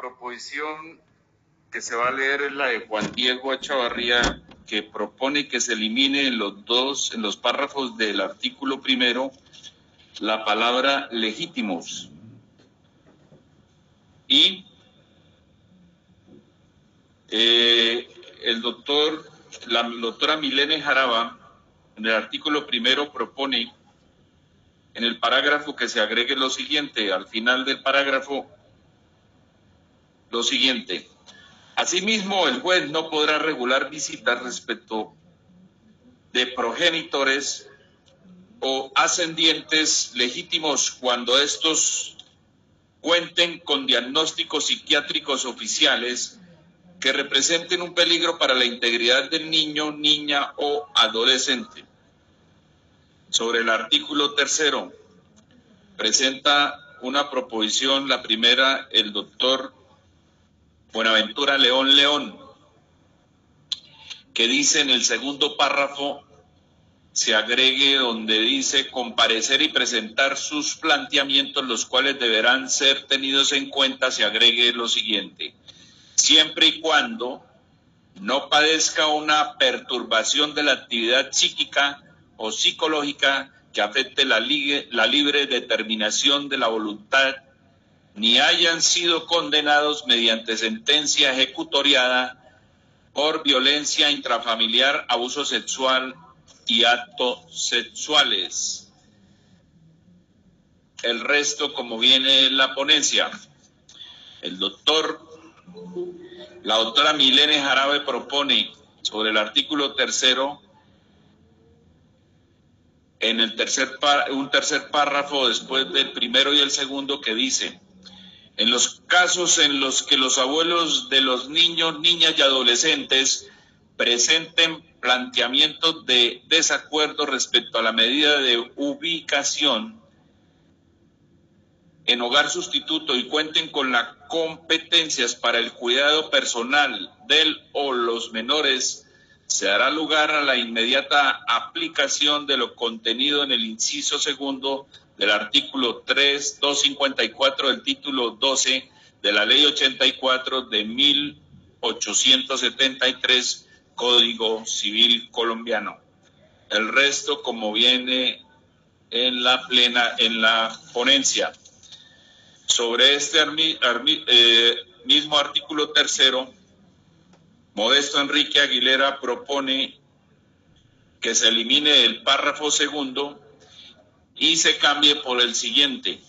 proposición que se va a leer es la de Juan Diego Echavarría, que propone que se elimine en los dos, en los párrafos del artículo primero, la palabra legítimos. Y eh, el doctor, la doctora Milene Jaraba, en el artículo primero propone en el parágrafo que se agregue lo siguiente, al final del parágrafo, lo siguiente. Asimismo, el juez no podrá regular visitas respecto de progenitores o ascendientes legítimos cuando estos cuenten con diagnósticos psiquiátricos oficiales que representen un peligro para la integridad del niño, niña o adolescente. Sobre el artículo tercero, presenta una proposición, la primera, el doctor Buenaventura León León, que dice en el segundo párrafo, se agregue donde dice comparecer y presentar sus planteamientos, los cuales deberán ser tenidos en cuenta, se agregue lo siguiente, siempre y cuando no padezca una perturbación de la actividad psíquica o psicológica que afecte la, libre determinación de la voluntad ni hayan sido condenados mediante sentencia ejecutoriada por violencia intrafamiliar, abuso sexual y actos sexuales. El resto, como viene en la ponencia, el doctor, la doctora Milene Jarabe propone sobre el artículo tercero, en el tercer un tercer párrafo después del primero y el segundo que dice, en los casos en los que los abuelos de los niños, niñas y adolescentes presenten planteamientos de desacuerdo respecto a la medida de ubicación en hogar sustituto y cuenten con las competencias para el cuidado personal del o los menores, se dará lugar a la inmediata aplicación de lo contenido en el inciso segundo del artículo 3, 254 del título 12 de la ley 84 de 1873 Código Civil Colombiano. El resto, como viene en la plena, en la ponencia. Sobre este eh, mismo artículo tercero, Modesto Enrique Aguilera propone que se elimine el párrafo segundo y se cambie por el siguiente.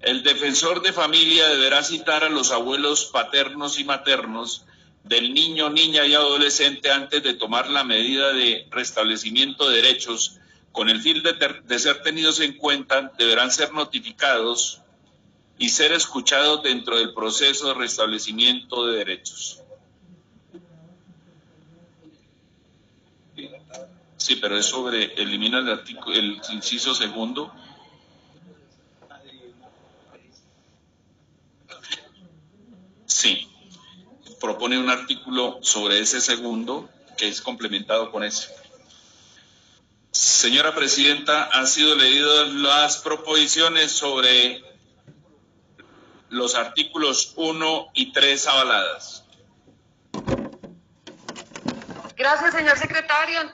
El defensor de familia deberá citar a los abuelos paternos y maternos del niño, niña y adolescente antes de tomar la medida de restablecimiento de derechos. Con el fin de, de ser tenidos en cuenta, deberán ser notificados y ser escuchados dentro del proceso de restablecimiento de derechos. Sí, pero es sobre, elimina el, el inciso segundo. Sí, propone un artículo sobre ese segundo que es complementado con ese. Señora Presidenta, han sido leídas las proposiciones sobre los artículos 1 y 3 avaladas. Gracias, señor secretario.